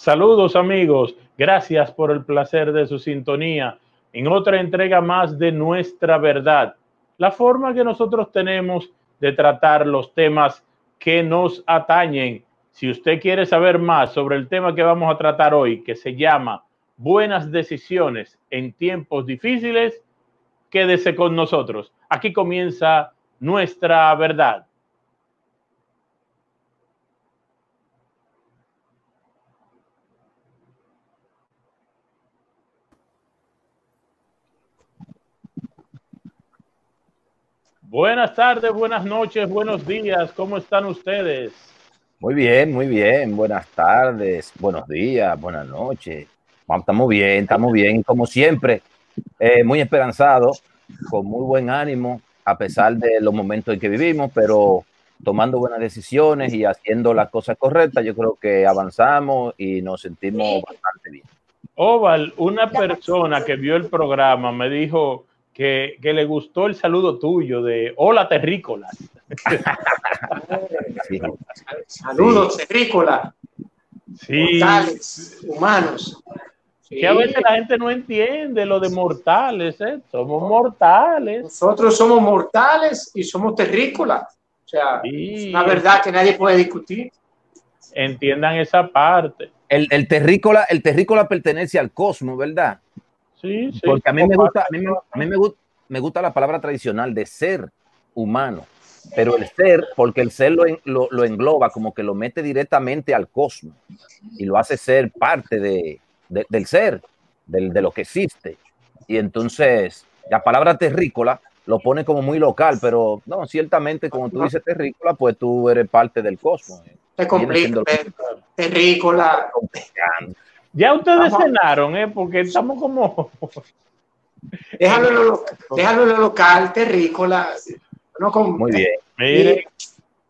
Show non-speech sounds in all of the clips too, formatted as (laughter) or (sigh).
Saludos amigos, gracias por el placer de su sintonía en otra entrega más de Nuestra Verdad, la forma que nosotros tenemos de tratar los temas que nos atañen. Si usted quiere saber más sobre el tema que vamos a tratar hoy, que se llama Buenas decisiones en tiempos difíciles, quédese con nosotros. Aquí comienza Nuestra Verdad. Buenas tardes, buenas noches, buenos días. ¿Cómo están ustedes? Muy bien, muy bien. Buenas tardes, buenos días, buenas noches. Estamos bien, estamos bien. Como siempre, eh, muy esperanzado, con muy buen ánimo, a pesar de los momentos en que vivimos, pero tomando buenas decisiones y haciendo las cosas correctas, yo creo que avanzamos y nos sentimos bastante bien. Oval, una persona que vio el programa me dijo que, le gustó el saludo tuyo de Hola Terrícolas. Saludos, terrícolas. Sí. humanos. Que a veces la gente no entiende lo de mortales, ¿eh? Somos mortales. Nosotros somos mortales y somos terrícolas. O sea, es una verdad que nadie puede discutir. Entiendan esa parte. El, el, terrícola, el terrícola pertenece al cosmos, ¿verdad? Sí, sí. Porque a mí me gusta, a mí, me, gusta, me gusta la palabra tradicional de ser humano, pero el ser, porque el ser lo, lo, engloba, como que lo mete directamente al cosmos y lo hace ser parte de, del ser, del, de lo que existe. Y entonces, la palabra terrícola lo pone como muy local, pero no, ciertamente, como tú dices terrícola, pues tú eres parte del cosmos. Te complica, terrícola. Ya ustedes cenaron, ¿eh? Porque estamos como... (laughs) déjalo, en lo, déjalo lo local, terrícola. No Muy bien. Mire,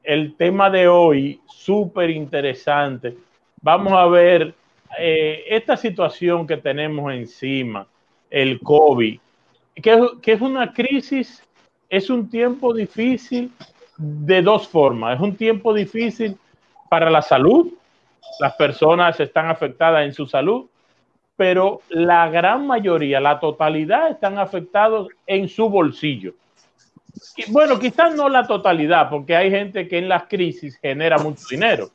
el tema de hoy, súper interesante. Vamos a ver eh, esta situación que tenemos encima, el COVID, que, que es una crisis, es un tiempo difícil de dos formas. Es un tiempo difícil para la salud, las personas están afectadas en su salud, pero la gran mayoría, la totalidad, están afectados en su bolsillo. Y bueno, quizás no la totalidad, porque hay gente que en las crisis genera mucho dinero,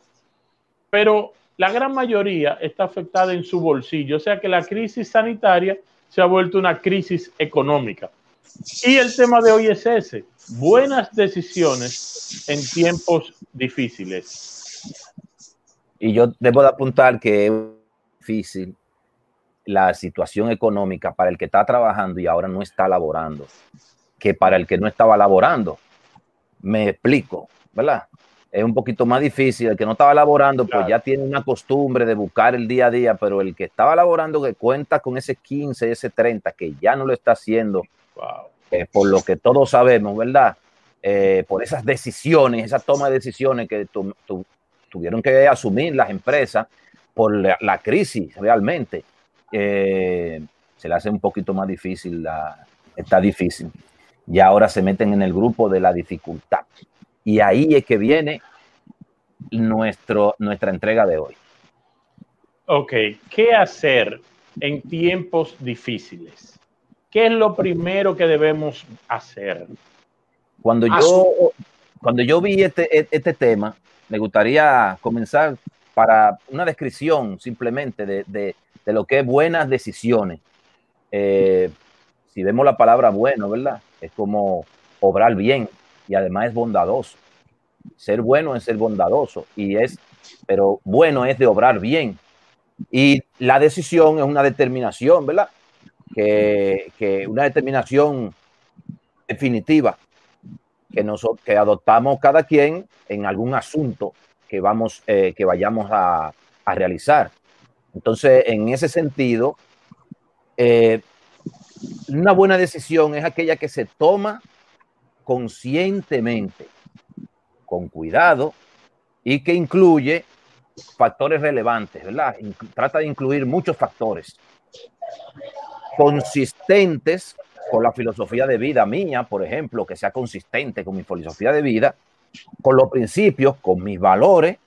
pero la gran mayoría está afectada en su bolsillo. O sea que la crisis sanitaria se ha vuelto una crisis económica. Y el tema de hoy es ese, buenas decisiones en tiempos difíciles. Y yo debo de apuntar que es difícil la situación económica para el que está trabajando y ahora no está laborando, que para el que no estaba laborando. Me explico, ¿verdad? Es un poquito más difícil. El que no estaba laborando, pues ya tiene una costumbre de buscar el día a día, pero el que estaba laborando, que cuenta con ese 15, ese 30, que ya no lo está haciendo, eh, por lo que todos sabemos, ¿verdad? Eh, por esas decisiones, esa toma de decisiones que tu, tuvieron que asumir las empresas por la, crisis realmente. Eh, se le hace un poquito más difícil, la, está difícil. Y ahora se meten en el grupo de la dificultad. Y ahí es que viene nuestro, nuestra entrega de hoy. Ok, ¿qué hacer en tiempos difíciles? ¿Qué es lo primero que debemos hacer? Cuando yo, cuando yo vi este, este tema, me gustaría comenzar para una descripción simplemente de, lo que es buenas decisiones. Eh, si vemos la palabra bueno, ¿verdad? Es como obrar bien y además es bondadoso. Ser bueno es ser bondadoso y es, pero bueno es de obrar bien. Y la decisión es una determinación, ¿verdad? Que, que una determinación definitiva que, nosotros, que adoptamos cada quien en algún asunto que, vamos, eh, que vayamos a, realizar. Entonces, en ese sentido, eh, una buena decisión es aquella que se toma conscientemente, con cuidado y que incluye factores relevantes, ¿verdad? Trata de incluir muchos factores consistentes con la filosofía de vida mía, por ejemplo, que sea consistente con mi filosofía de vida, con los principios, con mis valores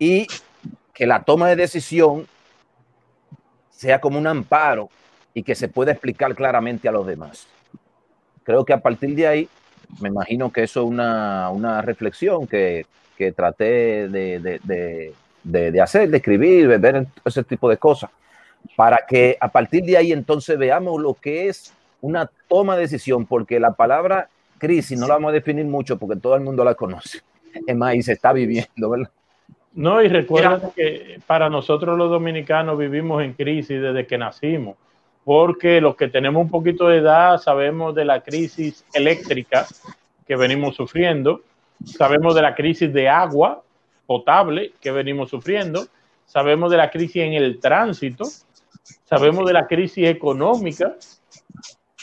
y que la toma de decisión sea como un amparo y que se pueda explicar claramente a los demás. Creo que a partir de ahí, me imagino que eso es una, reflexión que, traté de, hacer, de escribir, de ver ese tipo de cosas, para que a partir de ahí entonces veamos lo que es una toma de decisión, porque la palabra crisis no la vamos a definir mucho porque todo el mundo la conoce. Es más, y se está viviendo, ¿verdad? No, y recuerda que para nosotros los dominicanos vivimos en crisis desde que nacimos, porque los que tenemos un poquito de edad sabemos de la crisis eléctrica que venimos sufriendo, sabemos de la crisis de agua potable que venimos sufriendo, sabemos de la crisis en el tránsito, sabemos de la crisis económica.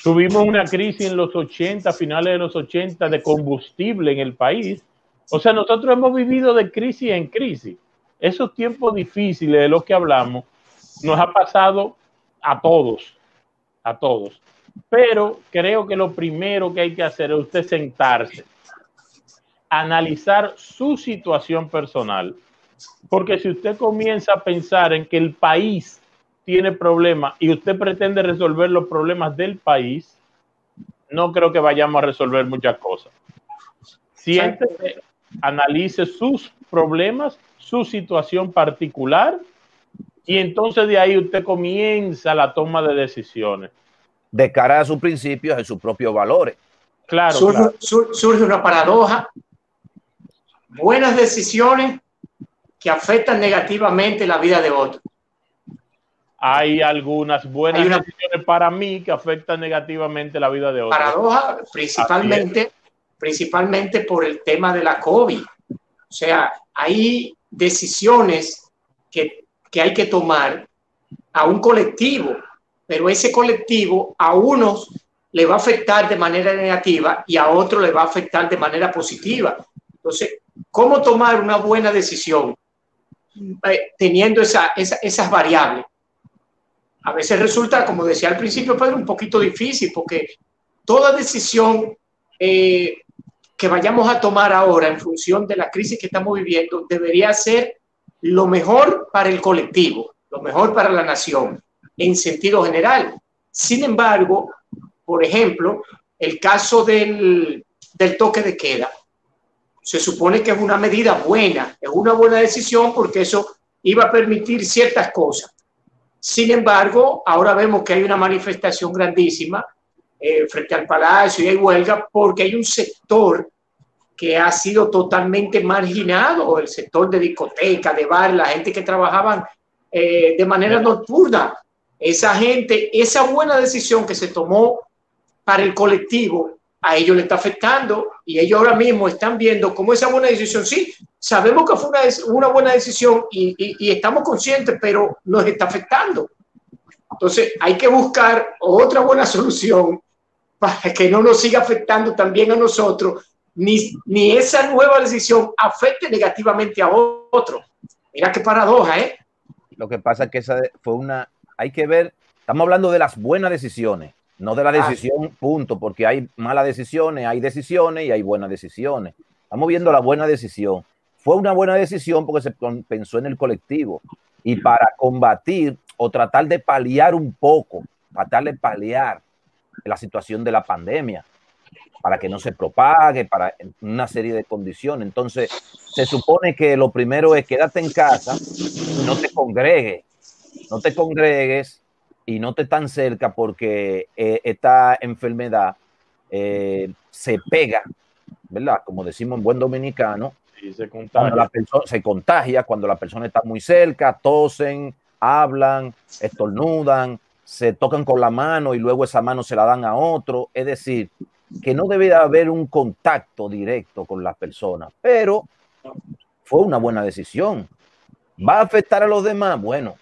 Tuvimos una crisis en los 80, finales de los 80, de combustible en el país o sea, nosotros hemos vivido de crisis en crisis. Esos tiempos difíciles de los que hablamos nos ha pasado a todos, a todos. Pero creo que lo primero que hay que hacer es usted sentarse, analizar su situación personal. Porque si usted comienza a pensar en que el país tiene problemas y usted pretende resolver los problemas del país, no creo que vayamos a resolver muchas cosas. Siéntese, analice sus problemas, su situación particular y entonces de ahí usted comienza la toma de decisiones. De cara a sus principios y sus propios valores. Claro surge, una paradoja. Buenas decisiones que afectan negativamente la vida de otros. Hay algunas buenas decisiones para mí que afectan negativamente la vida de otros. Paradoja, principalmente principalmente por el tema de la COVID. O sea, hay decisiones que, hay que tomar a un colectivo, pero ese colectivo a unos le va a afectar de manera negativa y a otros le va a afectar de manera positiva. Entonces, ¿cómo tomar una buena decisión eh, teniendo esa, esas variables? A veces resulta, como decía al principio, Pedro, un poquito difícil porque toda decisión eh, que vayamos a tomar ahora en función de la crisis que estamos viviendo debería ser lo mejor para el colectivo, lo mejor para la nación, en sentido general. Sin embargo, por ejemplo, el caso del, del toque de queda, se supone que es una medida buena, es una buena decisión porque eso iba a permitir ciertas cosas. Sin embargo, ahora vemos que hay una manifestación grandísima eh, frente al palacio y hay huelga porque hay un sector que ha sido totalmente marginado, el sector de discoteca, de bar, la gente que trabajaban eh, de manera nocturna. Esa gente, esa buena decisión que se tomó para el colectivo, a ellos le está afectando y ellos ahora mismo están viendo cómo esa buena decisión, sí, sabemos que fue una, buena decisión y, estamos conscientes, pero nos está afectando. Entonces hay que buscar otra buena solución para que no nos siga afectando también a nosotros ni, esa nueva decisión afecte negativamente a otro. Mira qué paradoja, ¿eh? Lo que pasa es que esa fue una, hay que ver, estamos hablando de las buenas decisiones, no de la ah. decisión, punto, porque hay malas decisiones, hay decisiones y hay buenas decisiones. Estamos viendo la buena decisión. Fue una buena decisión porque se pensó en el colectivo y para combatir o tratar de paliar un poco, tratar de paliar la situación de la pandemia para que no se propague, para una serie de condiciones. Entonces, se supone que lo primero es quédate en casa, no te congregues, no te congregues y no te tan cerca porque eh, esta enfermedad eh, se pega, ¿verdad? Como decimos en buen dominicano, se contagia. la persona se contagia cuando la persona está muy cerca, tosen, hablan, estornudan, se tocan con la mano y luego esa mano se la dan a otro. Es decir, que no debe haber un contacto directo con las personas, pero fue una buena decisión. ¿Va a afectar a los demás? Bueno,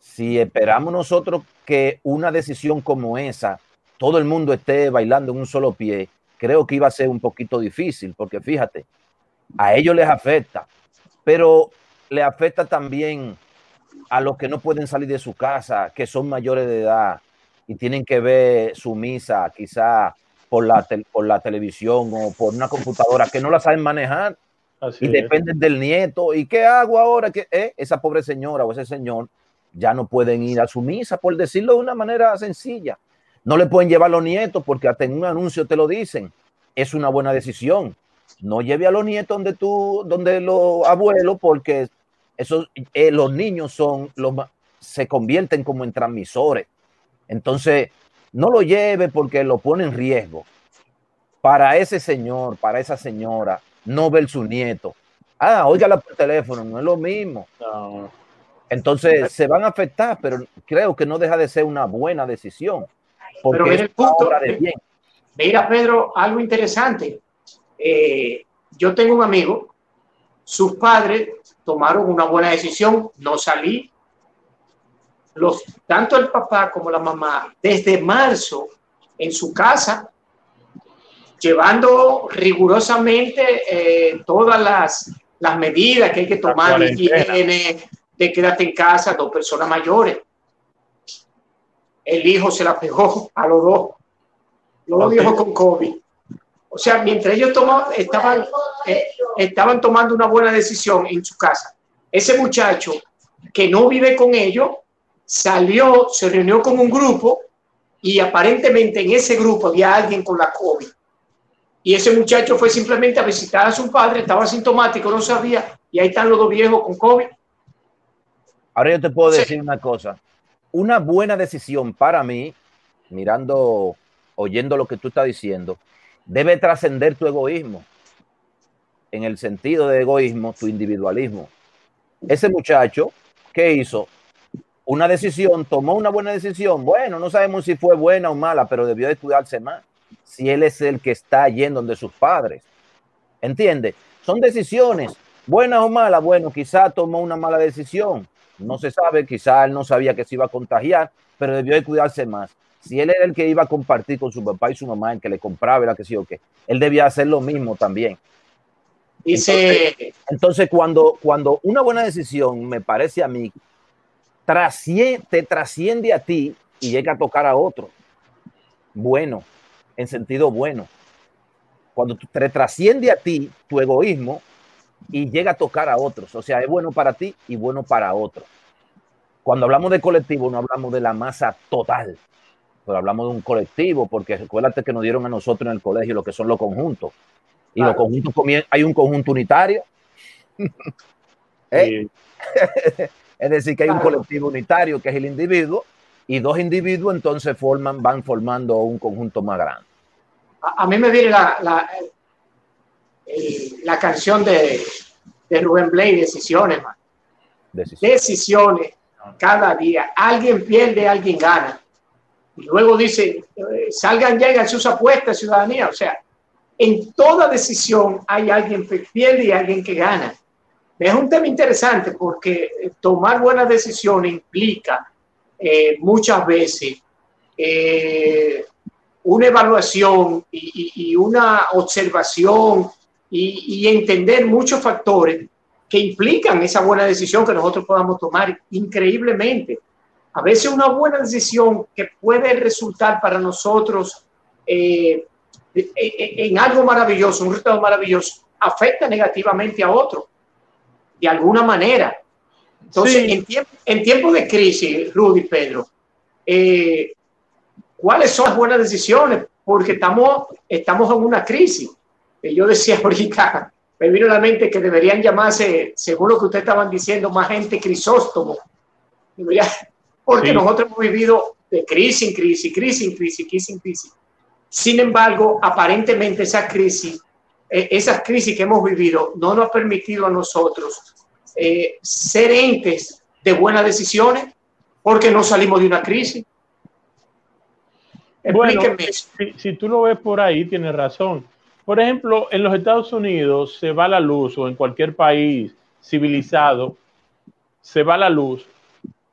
si esperamos nosotros que una decisión como esa, todo el mundo esté bailando en un solo pie, creo que iba a ser un poquito difícil, porque fíjate, a ellos les afecta, pero le afecta también a los que no pueden salir de su casa, que son mayores de edad y tienen que ver su misa quizá por la, por la televisión o por una computadora que no la saben manejar. y dependen del nieto. ¿Y qué hago ahora? Que eh, esa pobre señora o ese señor ya no pueden ir a su misa, por decirlo de una manera sencilla. No le pueden llevar a los nietos porque hasta en un anuncio te lo dicen. Es una buena decisión. No lleve a los nietos donde tú, donde los abuelos, porque esos, eh, los niños son los se convierten como en transmisores. Entonces, no lo lleve porque lo pone en riesgo. Para ese señor, para esa señora, no ver su nieto. Ah, óigala por teléfono, no es lo mismo. Entonces se van a afectar, pero creo que no deja de ser una buena decisión. Porque pero el punto, de bien. Mira, Pedro, algo interesante. Eh, yo tengo un amigo, sus padres tomaron una buena decisión, no salí. Los, tanto el papá como la mamá, desde marzo en su casa, llevando rigurosamente eh, todas las, las, medidas que hay que tomar, higiene, de quédate en casa, dos personas mayores. El hijo se la pegó a los dos, los dos viejos con COVID. O sea, mientras ellos tomaban, estaban, eh, estaban tomando una buena decisión en su casa, ese muchacho que no vive con ellos salió, se reunió con un grupo y aparentemente en ese grupo había alguien con la COVID y ese muchacho fue simplemente a visitar a su padre, estaba asintomático, no sabía, y ahí están los dos viejos con COVID. Ahora yo te puedo decir una cosa. Una buena decisión para mí, mirando, oyendo lo que tú estás diciendo, debe trascender tu egoísmo. En el sentido de egoísmo, tu individualismo. Ese muchacho, ¿qué hizo? Una decisión, tomó una buena decisión. Bueno, no sabemos si fue buena o mala, pero debió de estudiarse más si él es el que está yendo donde sus padres. ¿Entiende? Son decisiones, buenas o malas. Bueno, quizá tomó una mala decisión. No se sabe, quizá él no sabía que se iba a contagiar, pero debió de cuidarse más. Si él era el que iba a compartir con su papá y su mamá, el que le compraba, la que sí o qué, él debía hacer lo mismo también. Dice, entonces, cuando, cuando una buena decisión, me parece a mí, te trasciende a ti y llega a tocar a otro, bueno, en sentido bueno. Cuando te trasciende a ti tu egoísmo y llega a tocar a otros, o sea, es bueno para ti y bueno para otros. Cuando hablamos de colectivo no hablamos de la masa total, pero hablamos de un colectivo, porque recuérdate que nos dieron a nosotros en el colegio lo que son los conjuntos. Y los conjuntos hay un conjunto unitario. (laughs) ¿Eh? (laughs) es decir, que hay un colectivo unitario que es el individuo y dos individuos entonces forman, van formando un conjunto más grande a, mí me viene la, la, la canción de, de, Rubén Blay, Decisiones, Decisiones. cada día. Alguien pierde, alguien gana. Y luego dice, eh, salgan ya y hagan sus apuestas, ciudadanía. O sea, en toda decisión hay alguien que pierde y alguien que gana. Es un tema interesante porque eh, tomar buenas decisiones implica eh, muchas veces una evaluación y, una observación y, entender muchos factores que implican esa buena decisión que nosotros podamos tomar increíblemente. A veces una buena decisión que puede resultar para nosotros eh, en algo maravilloso, un resultado maravilloso, afecta negativamente a otro, de alguna manera. Entonces, en, tiempo, en tiempos de crisis, Rudy, Pedro, eh, ¿Cuáles son las buenas decisiones? Porque estamos, estamos en una crisis. Yo decía (laughs) ahorita, me vino a la mente que deberían llamarse, según lo que ustedes estaban diciendo, más gente crisóstomo. (laughs) porque nosotros hemos vivido de crisis en crisis, crisis en crisis, crisis en crisis. Sin embargo, aparentemente esa crisis, eh, esas crisis que hemos vivido no nos ha permitido a nosotros eh, ser entes de buenas decisiones porque no salimos de una crisis. Bueno, si, si, tú lo ves por ahí, tienes razón. Por ejemplo, en los Estados Unidos se va la luz o en cualquier país civilizado se va la luz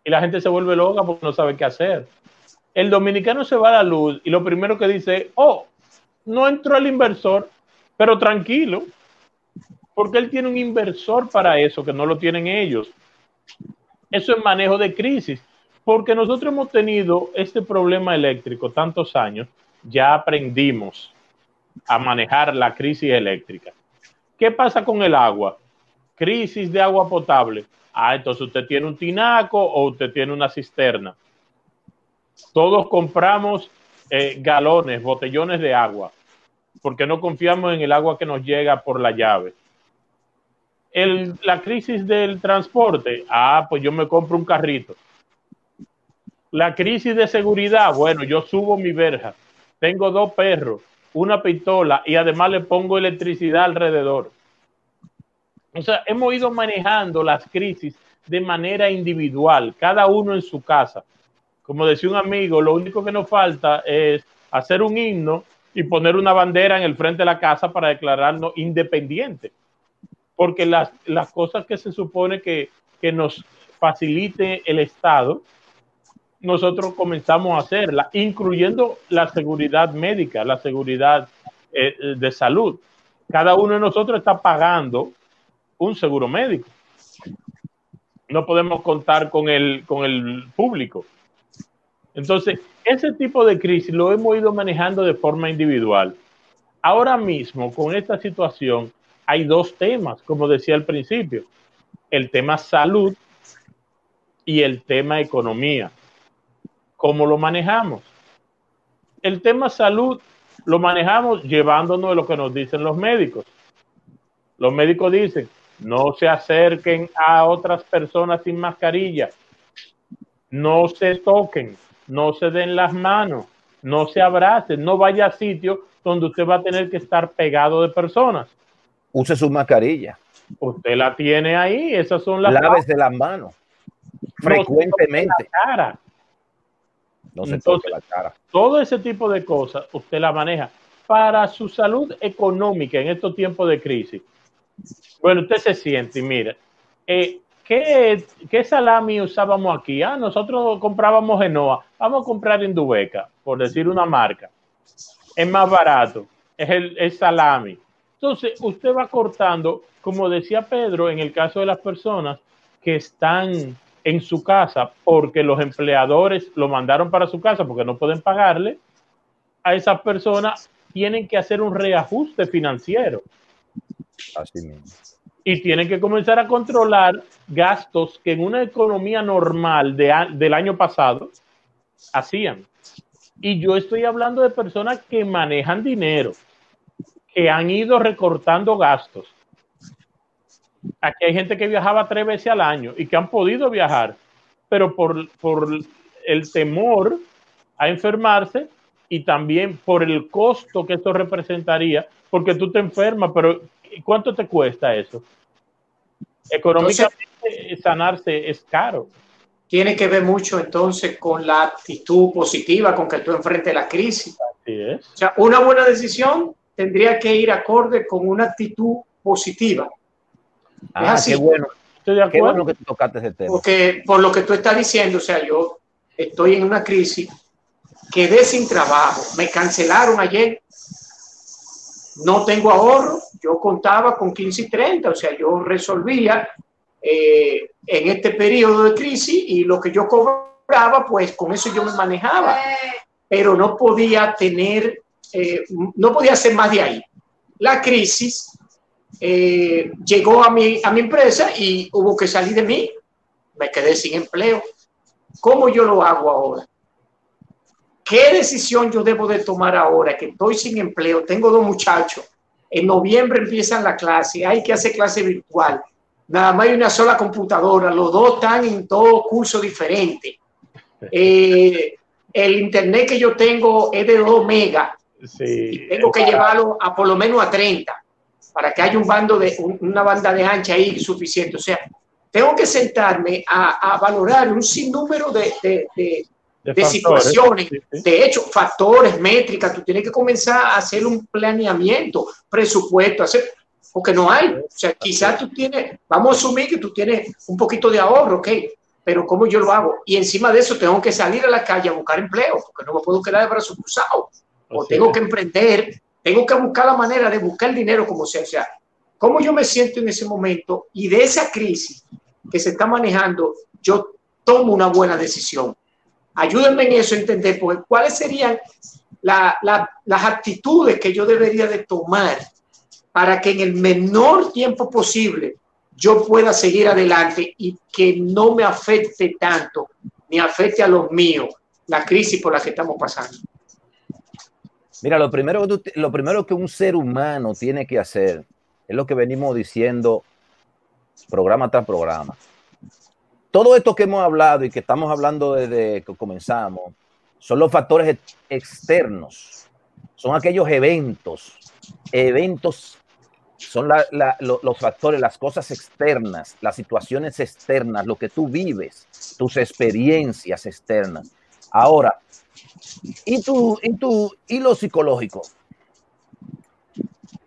y la gente se vuelve loca porque no sabe qué hacer. El dominicano se va la luz y lo primero que dice, oh, no entró el inversor, pero tranquilo, porque él tiene un inversor para eso que no lo tienen ellos. Eso es manejo de crisis porque nosotros hemos tenido este problema eléctrico tantos años, ya aprendimos a manejar la crisis eléctrica. ¿Qué pasa con el agua? Crisis de agua potable. Ah, entonces usted tiene un tinaco o usted tiene una cisterna. Todos compramos eh, galones, botellones de agua, porque no confiamos en el agua que nos llega por la llave. la crisis del transporte, ah, pues yo me compro un carrito. La crisis de seguridad, bueno, yo subo mi verja, tengo dos perros, una pistola y además le pongo electricidad alrededor. O sea, hemos ido manejando las crisis de manera individual, cada uno en su casa. Como decía un amigo, lo único que nos falta es hacer un himno y poner una bandera en el frente de la casa para declararnos independientes. Porque las, las cosas que se supone que, que nos facilite el Estado, nosotros comenzamos a hacerla, incluyendo la seguridad médica, la seguridad eh, de salud. Cada uno de nosotros está pagando un seguro médico. No podemos contar con el, con el público. Entonces, ese tipo de crisis lo hemos ido manejando de forma individual. Ahora mismo, con esta situación, hay dos temas, como decía al principio, el tema salud y el tema economía. ¿Cómo lo manejamos? El tema salud lo manejamos llevándonos de lo que nos dicen los médicos. Los médicos dicen, no se acerquen a otras personas sin mascarilla, no se toquen, no se den las manos, no se abracen, no vaya a sitio donde usted va a tener que estar pegado de personas. Use su mascarilla. Usted la tiene ahí, esas son las... Lávese las manos frecuentemente. cara. No se toque la cara. Todo ese tipo de cosas usted la maneja para su salud económica en estos tiempos de crisis. Bueno, usted se siente y mira, eh, ¿qué, ¿qué, salami usábamos aquí? Ah, nosotros comprábamos Genoa, vamos a comprar Indubeca, por decir una marca. Es más barato, es el salami. Entonces, usted va cortando, como decía Pedro, en el caso de las personas que están en su casa porque los empleadores lo mandaron para su casa porque no pueden pagarle, a esas personas tienen que hacer un reajuste financiero. Así mismo. Y tienen que comenzar a controlar gastos que en una economía normal de, del año pasado hacían. Y yo estoy hablando de personas que manejan dinero, que han ido recortando gastos Aquí hay gente que viajaba tres veces al año y que han podido viajar, pero por, por el temor a enfermarse y también por el costo que esto representaría, porque tú te enfermas, pero ¿cuánto te cuesta eso? Económicamente sanarse es caro. Tiene que ver mucho entonces con la actitud positiva con que tú enfrentes la crisis. Así es. O sea, una buena decisión tendría que ir acorde con una actitud positiva. Ah, qué bueno. Estoy de acuerdo. Qué bueno que tocaste ese tema. Porque por lo que tú estás diciendo, o sea, yo estoy en una crisis, quedé sin trabajo, me cancelaron ayer, no tengo ahorro, yo contaba con 15 y 30, o sea, yo resolvía eh, en este periodo de crisis y lo que yo cobraba, pues con eso yo me manejaba, pero no podía tener, eh, no podía hacer más de ahí. La crisis eh, llegó a mi, a mi empresa y hubo que salir de mí. Me quedé sin empleo. ¿Cómo yo lo hago ahora? ¿Qué decisión yo debo de tomar ahora que estoy sin empleo? Tengo dos muchachos. En noviembre empiezan la clase. Hay que hacer clase virtual. Nada más hay una sola computadora. Los dos están en todo curso diferente. Eh, el internet que yo tengo es de 2 megas. y tengo que llevarlo a por lo menos a 30 para que haya un bando de, una banda de ancha ahí suficiente. O sea, tengo que sentarme a, valorar un sinnúmero de, de, de, situaciones, de hecho, factores, métricas. Tú tienes que comenzar a hacer un planeamiento, presupuesto, hacer, porque no hay. O sea, quizás tú tienes, vamos a asumir que tú tienes un poquito de ahorro, ok, pero ¿cómo yo lo hago? Y encima de eso tengo que salir a la calle a buscar empleo, porque no me puedo quedar de brazos cruzados. O tengo que emprender tengo que buscar la manera de buscar el dinero como sea. O sea, cómo yo me siento en ese momento y de esa crisis que se está manejando, yo tomo una buena decisión. Ayúdenme en eso a entender, pues, cuáles serían las actitudes que yo debería de tomar para que en el menor tiempo posible yo pueda seguir adelante y que no me afecte tanto, ni afecte a los míos, la crisis por la que estamos pasando. Mira, lo primero, lo primero que un ser humano tiene que hacer es lo que venimos diciendo programa tras programa. Todo esto que hemos hablado y que estamos hablando desde que comenzamos son los factores externos, son aquellos eventos, eventos son los factores, las cosas externas, las situaciones externas, lo que tú vives, tus experiencias externas. Ahora, ¿y tú, y tú, y lo psicológico?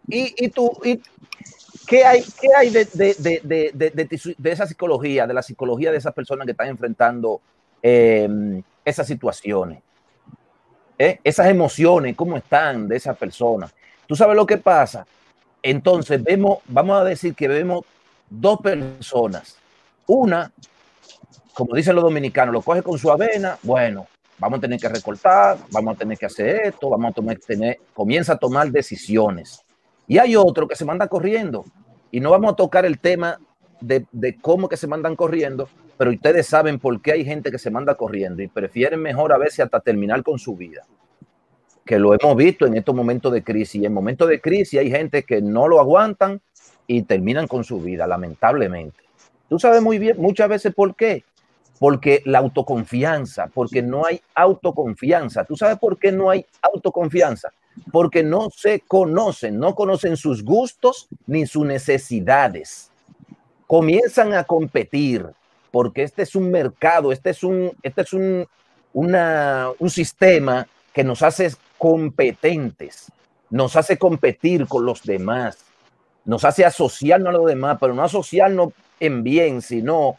¿Y, y tú, y, qué hay, qué hay de, de, esa psicología, de la psicología de esas personas que están enfrentando em, esas situaciones? ¿Eh? Esas emociones, ¿cómo están de esas personas? ¿Tú sabes lo que pasa? Entonces vemos, vamos a decir que vemos dos personas. Una, como dicen los dominicanos, lo coge con su avena, bueno, vamos a tener que recortar, vamos a tener que hacer esto, vamos a tomar, tener, comienza a tomar decisiones. Y hay otro que se manda corriendo. Y no vamos a tocar el tema de, de cómo que se mandan corriendo, pero ustedes saben por qué hay gente que se manda corriendo y prefieren mejor a veces hasta terminar con su vida que lo hemos visto en estos momentos de crisis. En momentos de crisis hay gente que no lo aguantan y terminan con su vida, lamentablemente. Tú sabes muy bien muchas veces por qué. Porque la autoconfianza, porque no hay autoconfianza. ¿Tú sabes por qué no hay autoconfianza? Porque no se conocen, no conocen sus gustos ni sus necesidades. Comienzan a competir porque este es un mercado, este es un, este es un, una, un sistema que nos hace competentes, nos hace competir con los demás, nos hace asociarnos a los demás, pero no asociarnos en bien, sino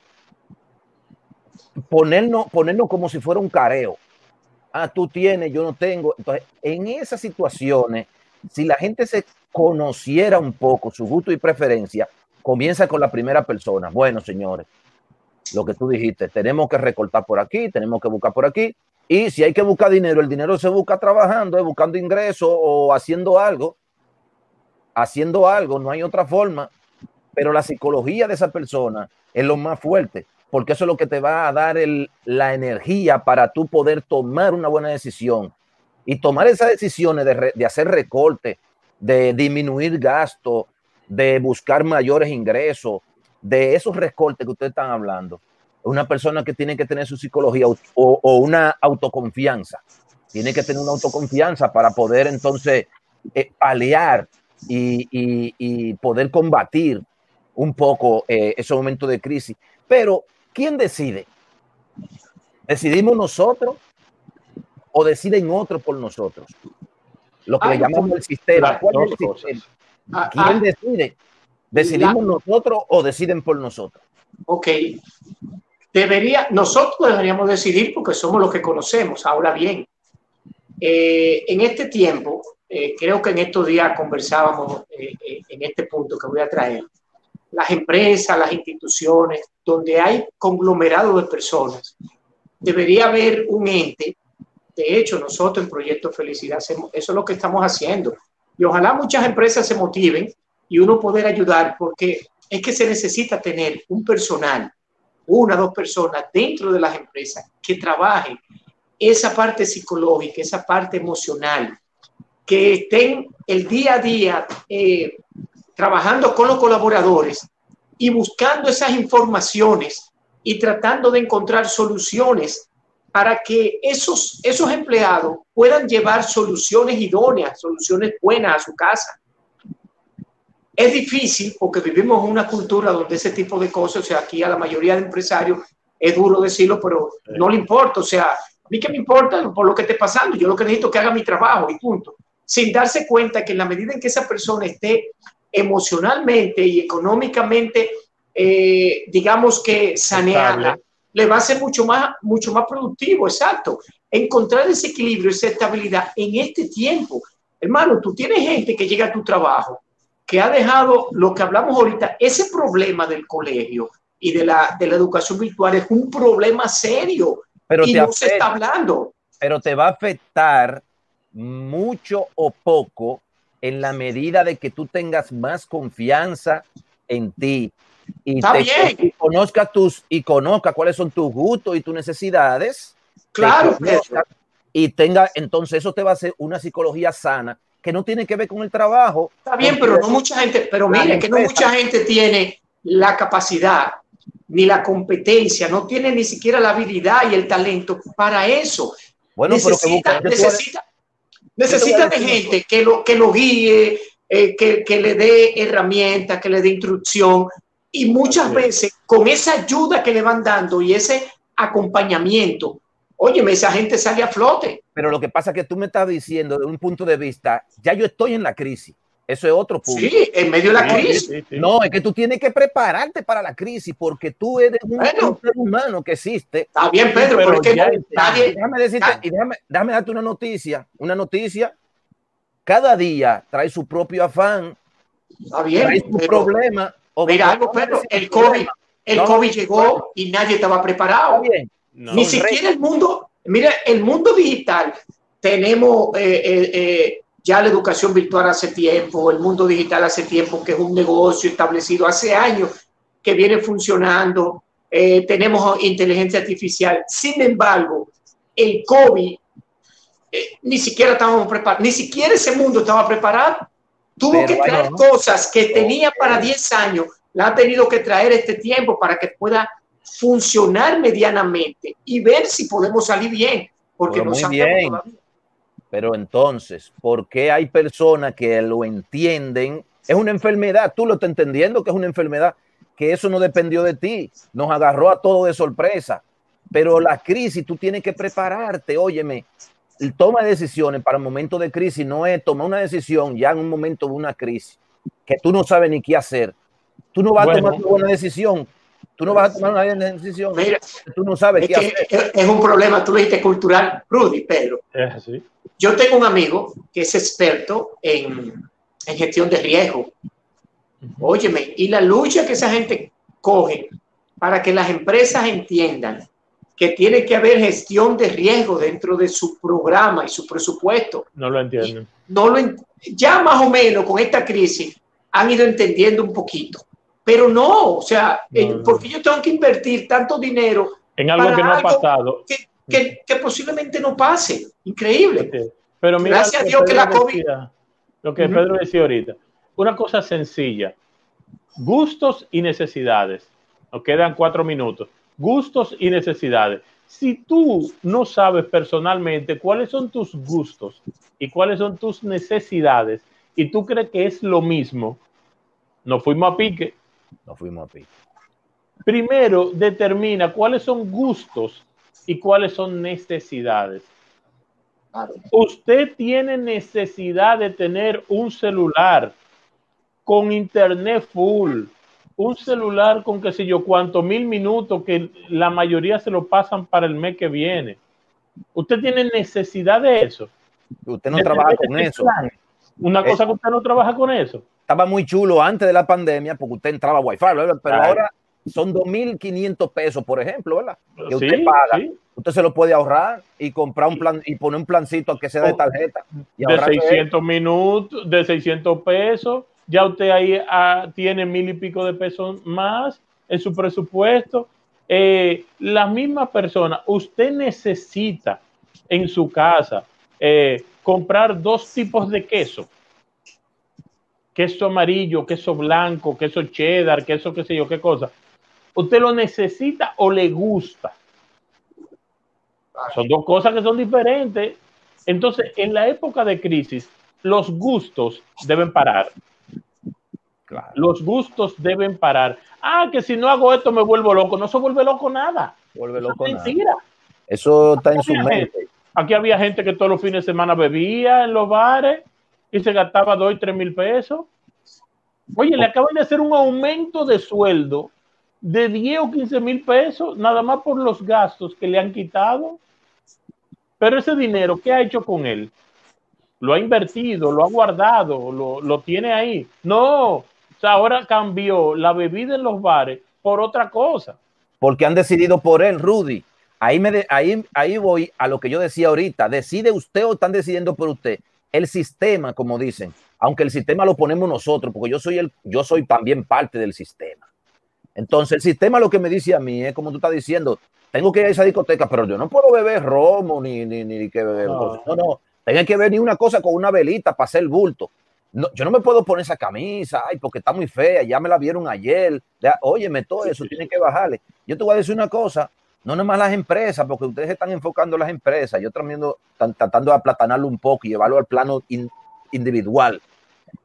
ponernos, como si fuera un careo. Ah, tú tienes, yo no tengo. Entonces, en esas situaciones, si la gente se conociera un poco su gusto y preferencia, comienza con la primera persona. Bueno, señores, lo que tú dijiste, tenemos que recortar por aquí, tenemos que buscar por aquí, y si hay que buscar dinero, el dinero se busca trabajando, eh, buscando ingresos o haciendo algo. Haciendo algo, no hay otra forma. Pero la psicología de esa persona es lo más fuerte, porque eso es lo que te va a dar la energía para tú poder tomar una buena decisión. Y tomar esas decisiones de, de hacer recorte, de disminuir gastos, de buscar mayores ingresos, de esos recortes que ustedes están hablando una persona que tiene que tener su psicología o, una autoconfianza. Tiene que tener una autoconfianza para poder entonces eh, paliar y, poder combatir un poco eh, ese momento de crisis. Pero, ¿quién decide? ¿Decidimos nosotros o deciden otros por nosotros? Lo que le llamamos el sistema. Ah, ¿Quién ah. decide? ¿Decidimos nosotros o deciden por nosotros? Ok, Debería, nosotros deberíamos decidir porque somos los que conocemos. Ahora bien, eh, en este tiempo, eh, creo que en estos días conversábamos eh, en este punto que voy a traer, las empresas, las instituciones, donde hay conglomerado de personas, debería haber un ente. De hecho, nosotros en Proyecto Felicidad, eso es lo que estamos haciendo. Y ojalá muchas empresas se motiven y uno poder ayudar, porque es que se necesita tener un personal una o dos personas dentro de las empresas que trabajen esa parte psicológica, esa parte emocional, que estén el día a día eh, trabajando con los colaboradores y buscando esas informaciones y tratando de encontrar soluciones para que esos, esos empleados puedan llevar soluciones idóneas, soluciones buenas a su casa. Es difícil porque vivimos en una cultura donde ese tipo de cosas, o sea, aquí a la mayoría de empresarios es duro decirlo, pero no le importa, o sea, a mí que me importa por lo que esté pasando, yo lo que necesito es que haga mi trabajo y punto. Sin darse cuenta que en la medida en que esa persona esté emocionalmente y económicamente, eh, digamos que saneada, le va a ser mucho más, mucho más productivo, exacto. Encontrar ese equilibrio, esa estabilidad en este tiempo. Hermano, tú tienes gente que llega a tu trabajo que ha dejado lo que hablamos ahorita, ese problema del colegio y de la, de la educación virtual es un problema serio pero y no se está hablando. Pero te va a afectar mucho o poco en la medida de que tú tengas más confianza en ti y, bien. y conozca tus y conozca cuáles son tus gustos y tus necesidades. te Claro, conozca y tenga entonces eso te va a hacer una psicología sana que no tiene que ver con el trabajo. Está bien, pero no mucha gente, pero mire que no mucha gente tiene la capacidad ni la competencia, no tiene ni siquiera la habilidad y el talento para eso. Bueno, pero que necesita, necesita, de gente que lo, que lo guíe, eh, que, que le dé herramientas, que le dé instrucción. Y muchas Así es. veces, con esa ayuda que le van dando y ese acompañamiento, óyeme, esa gente sale a flote. Pero lo que pasa es que tú me estás diciendo de un punto de vista, ya yo estoy en la crisis. Eso es otro punto. Sí, en medio de la Sí, crisis. sí, sí. No, es que tú tienes que prepararte para la crisis porque tú eres un, Bueno. un ser humano que existe. Está bien, Pedro, Pero pero es que ya está. Nadie, déjame decirte, y déjame, déjame darte una noticia, una noticia. Cada día trae su propio afán, está bien. trae su pero- problema. O- Mira algo, Pedro, el COVID, el No, COVID llegó y nadie estaba Está preparado. bien. No. Ni siquiera el mundo, mira, el mundo digital, tenemos eh, eh, eh, ya la educación virtual hace tiempo, el mundo digital hace tiempo, que es un negocio establecido hace años que viene funcionando, eh, tenemos inteligencia artificial. Sin embargo, el COVID, eh, ni siquiera estábamos preparados, ni siquiera ese mundo estaba preparado. Tuvo Pero que bueno, traer ¿no? cosas que tenía para 10 años, la ha tenido que traer este tiempo para que pueda funcionar medianamente y ver si podemos salir bien, porque Pero no sabemos bien. todavía. Pero entonces, ¿por qué hay personas que lo entienden? Es una enfermedad, tú lo estás entendiendo que es una enfermedad, que eso no dependió de ti, nos agarró a todos de sorpresa. Pero la crisis, tú tienes que prepararte, óyeme, el toma de decisiones para el momento de crisis no es tomar una decisión ya en un momento de una crisis, que tú no sabes ni qué hacer. Tú no vas Bueno. a tomar una buena decisión, tú no vas a tomar una decisión, Mira, tú no sabes es qué que hacer. es- un problema, tú lo dijiste cultural, Rudy, Pedro. Así. Yo tengo un amigo que es experto en, en gestión de riesgo. Óyeme, y la lucha que esa gente coge para que las empresas entiendan que tiene que haber gestión de riesgo dentro de su programa y su presupuesto. No lo entienden. No lo ya más o menos con esta crisis han ido entendiendo un poquito, pero no, o sea, No, eh, no. porque yo tengo que invertir tanto dinero En algo que no ha algo- pasado. que, que, que posiblemente no pase. Increíble. Pero mira Gracias a Dios que la Pedro COVID- decía- lo que. Pedro decía ahorita. Una cosa sencilla. Gustos y necesidades. Nos quedan cuatro minutos. Gustos y necesidades. Si tú no sabes personalmente cuáles son tus gustos y cuáles son tus necesidades y tú crees que es lo mismo, nos fuimos a pique. Nos fuimos a pique. Primero determina cuáles son gustos y cuáles son necesidades. Claro. Usted tiene necesidad de tener un celular con internet full, un celular con qué sé yo cuántos mil minutos que la mayoría se lo pasan para el mes que viene. Usted tiene necesidad de eso. Usted no trabaja con eso. plan. Una cosa que usted no trabaja con eso. estaba muy chulo antes de la pandemia porque usted entraba a Wi-Fi, ¿verdad? pero Claro. ahora son 2.500 pesos, por ejemplo, ¿verdad? Que usted Sí, paga. sí. Usted se lo puede ahorrar y comprar un plan y poner un plancito que sea de Oh, tarjeta. Y de ahorrarse 600 minutos, de 600 pesos, ya usted ahí ah, tiene mil y pico de pesos más en su presupuesto. Eh, la misma persona, usted necesita en su casa eh, comprar dos tipos de queso. Queso amarillo, queso blanco, queso cheddar, queso qué sé yo, qué cosa. ¿Usted lo necesita o le gusta? Son dos cosas que son diferentes. Entonces, en la época de crisis, los gustos deben parar. Claro, Los gustos deben parar. Ah, que si no hago esto me vuelvo loco. No se vuelve loco nada. vuelve Eso loco es nada. mentira. Eso está en su mente. Aquí había gente que todos los fines de semana bebía en los bares y se gastaba dos y tres mil pesos. Oye, le acaban de hacer un aumento de sueldo de 10 o 15 mil pesos, nada más por los gastos que le han quitado. Pero ese dinero, ¿qué ha hecho con él? Lo ha invertido, lo ha guardado, lo, lo tiene ahí. No, o sea, ahora cambió la bebida en los bares por otra cosa. Porque han decidido por él, Rudy. Ahí, me de- ahí, ahí voy a lo que yo decía ahorita. ¿Decide usted o están decidiendo por usted? el sistema, como dicen, aunque el sistema lo ponemos nosotros, porque yo soy, el, yo soy también parte del sistema. Entonces, el sistema lo que me dice a mí es, como tú estás diciendo, tengo que ir a esa discoteca, pero yo no puedo beber romo ni, ni, ni que beber. No, no, no. tengo que ver ni una cosa con una velita para hacer bulto. No, yo no me puedo poner esa camisa, ay, porque está muy fea, ya me la vieron ayer. óyeme, todo eso tiene que bajarle. Yo te voy a decir una cosa, no nomás las empresas, porque ustedes están enfocando las empresas, yo también tratando de aplatanarlo un poco y llevarlo al plano individual.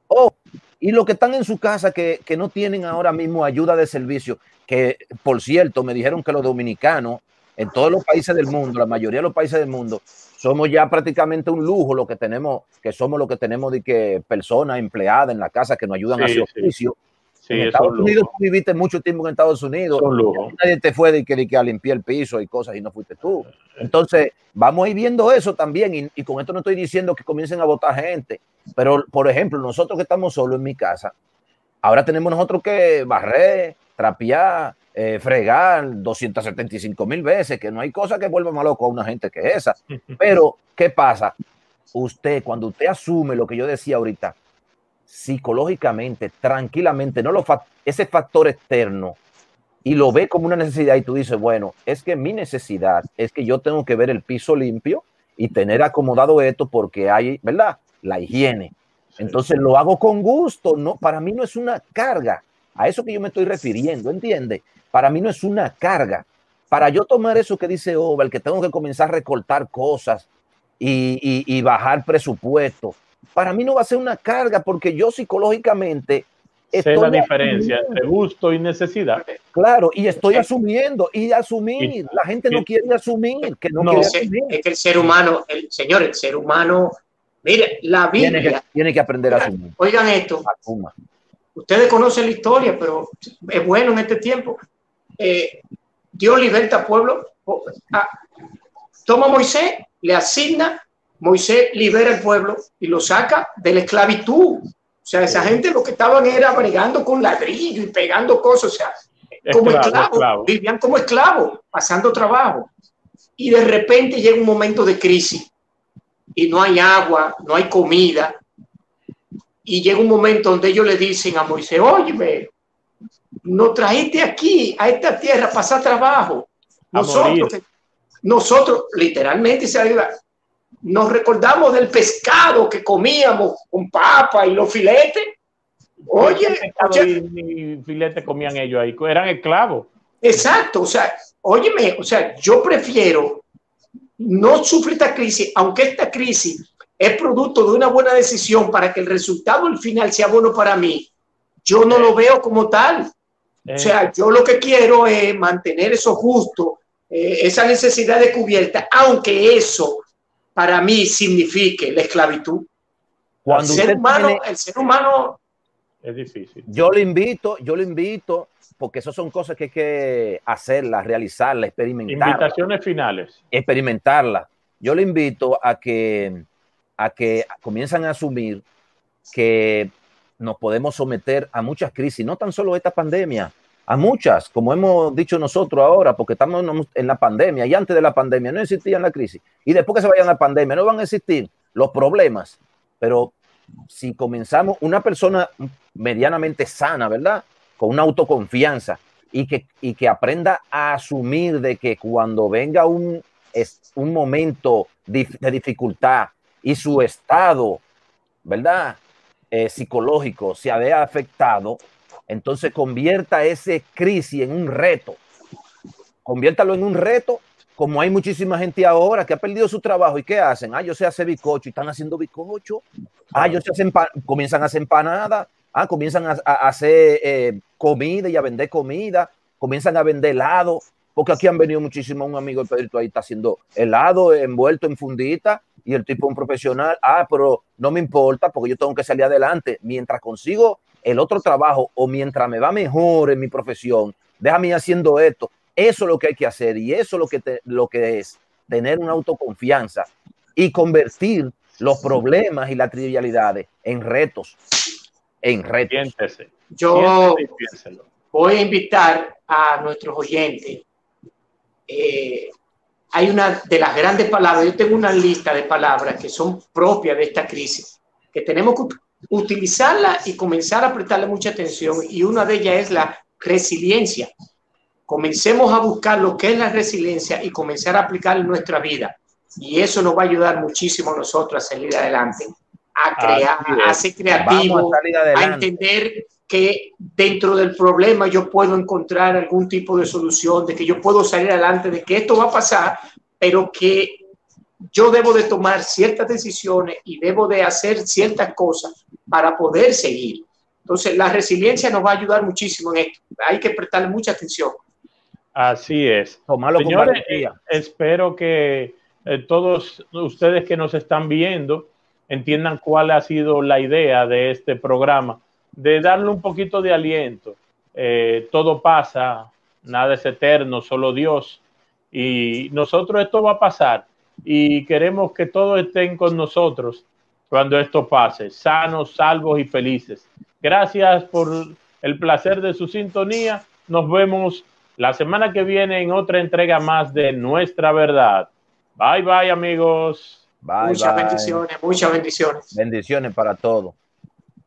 Oh, y los que están en su casa que, que, no tienen ahora mismo ayuda de servicio, que por cierto me dijeron que los dominicanos en todos los países del mundo, la mayoría de los países del mundo, somos ya prácticamente un lujo lo que tenemos, que somos lo que tenemos de que personas empleadas en la casa que nos ayudan a su oficio. En Estados Unidos tú viviste mucho tiempo en Estados Unidos. Nadie te fue de que, de que a limpiar el piso y cosas y no fuiste tú. Entonces, vamos a ir viendo eso también. Y, y, con esto no estoy diciendo que comiencen a votar gente. Pero, por ejemplo, nosotros que estamos solos en mi casa, ahora tenemos nosotros que barrer, trapear, eh, fregar 275 mil veces, que no hay cosa que vuelva más loco a una gente que esa. (laughs) Pero, ¿qué pasa? Usted, cuando usted asume lo que yo decía ahorita, psicológicamente, tranquilamente, no lo ese factor externo, y lo ve como una necesidad y tú dices, bueno, es que mi necesidad es que yo tengo que ver el piso limpio y tener acomodado esto porque hay, ¿verdad? La higiene. Entonces lo hago con gusto, no, para mí no es una carga. A eso que yo me estoy refiriendo, ¿entiende? Para mí no es una carga. Para yo tomar eso que dice Oval, que tengo que comenzar a recortar cosas y, bajar presupuesto, para mí no va a ser una carga porque yo psicológicamente sé la diferencia entre gusto y necesidad. Claro, y estoy asumiendo y asumir. La gente no quiere asumir, que no, quiere asumir. Es que el ser humano, el señor, el ser humano, mire, la Biblia. Tiene que, aprender a asumir. Oigan esto. Ustedes conocen la historia, pero es bueno en este tiempo. Eh, Dios liberta al pueblo. Ah, toma a Moisés, le asigna, Moisés libera al pueblo y lo saca de la esclavitud. O sea, esa gente lo que estaban era bregando con ladrillo y pegando cosas, o sea, como esclavos, vivían como esclavos, pasando trabajo. Y de repente llega un momento de crisis y no hay agua, no hay comida. Y llega un momento donde ellos le dicen a Moisés, oye, nos trajiste aquí, a esta tierra, pasar trabajo. Nosotros, nosotros literalmente nos recordamos del pescado que comíamos con papa y los filetes. Oye, y filete comían ellos ahí, eran esclavos. Exacto, o sea, óyeme, o sea, yo prefiero no sufrir esta crisis, aunque esta crisis es producto de una buena decisión para que el resultado al final sea bueno para mí, yo no lo veo como tal. O sea, eh. yo lo que quiero es mantener eso justo, eh, esa necesidad de cubierta, aunque eso para mí signifique la esclavitud. Cuando el, ser humano, el ser humano es difícil. Yo le invito, yo le invito, porque esas son cosas que hay que hacerlas, realizarlas, experimentarlas. Invitaciones finales. Experimentarlas. Yo le invito a que, a que comiencen a asumir que nos podemos someter a muchas crisis, no tan solo esta pandemia, a muchas, como hemos dicho nosotros ahora, porque estamos en la pandemia y antes de la pandemia no existía la crisis. Y después que se vayan la pandemia no van a existir los problemas. Pero si comenzamos una persona medianamente sana, ¿verdad? Con una autoconfianza y que, y que aprenda a asumir de que cuando venga un, un momento de dificultad y su estado, ¿verdad? Eh, psicológico se había afectado, entonces convierta ese crisis en un reto. Conviértalo en un reto, como hay muchísima gente ahora que ha perdido su trabajo y ¿qué hacen? Ah, yo sé hacer bicocho y están haciendo bicocho. Ah, yo sé hacer comienzan a hacer empanadas. Ah, comienzan a, hacer eh, comida y a vender comida. Comienzan a vender helado. Porque aquí han venido muchísimo un amigo de Pedrito ahí está haciendo helado envuelto en fundita y el tipo es un profesional, ah, pero no me importa porque yo tengo que salir adelante. Mientras consigo el otro trabajo o mientras me va mejor en mi profesión, déjame ir haciendo esto. Eso es lo que hay que hacer y eso es lo que, lo que es tener una autoconfianza y convertir los problemas y las trivialidades en retos. En retos. Yo voy a invitar a nuestros oyentes eh, hay una de las grandes palabras, yo tengo una lista de palabras que son propias de esta crisis, que tenemos que utilizarla y comenzar a prestarle mucha atención. Y una de ellas es la resiliencia. Comencemos a buscar lo que es la resiliencia y comenzar a aplicarla en nuestra vida. Y eso nos va a ayudar muchísimo a nosotros a salir adelante, a crear, a ser creativo, a, a entender que dentro del problema yo puedo encontrar algún tipo de solución, de que yo puedo salir adelante, de que esto va a pasar, pero que yo debo de tomar ciertas decisiones y debo de hacer ciertas cosas para poder seguir. Entonces, la resiliencia nos va a ayudar muchísimo en esto. Hay que prestarle mucha atención. Así es. Señores, espero que eh, todos ustedes que nos están viendo entiendan cuál ha sido la idea de este programa de darle un poquito de aliento. Eh, todo pasa, nada es eterno, solo Dios. Y nosotros esto va a pasar y queremos que todos estén con nosotros cuando esto pase, sanos, salvos y felices. Gracias por el placer de su sintonía. Nos vemos la semana que viene en otra entrega más de Nuestra Verdad. Bye bye amigos. muchas bendiciones, muchas bendiciones. Bendiciones para todos.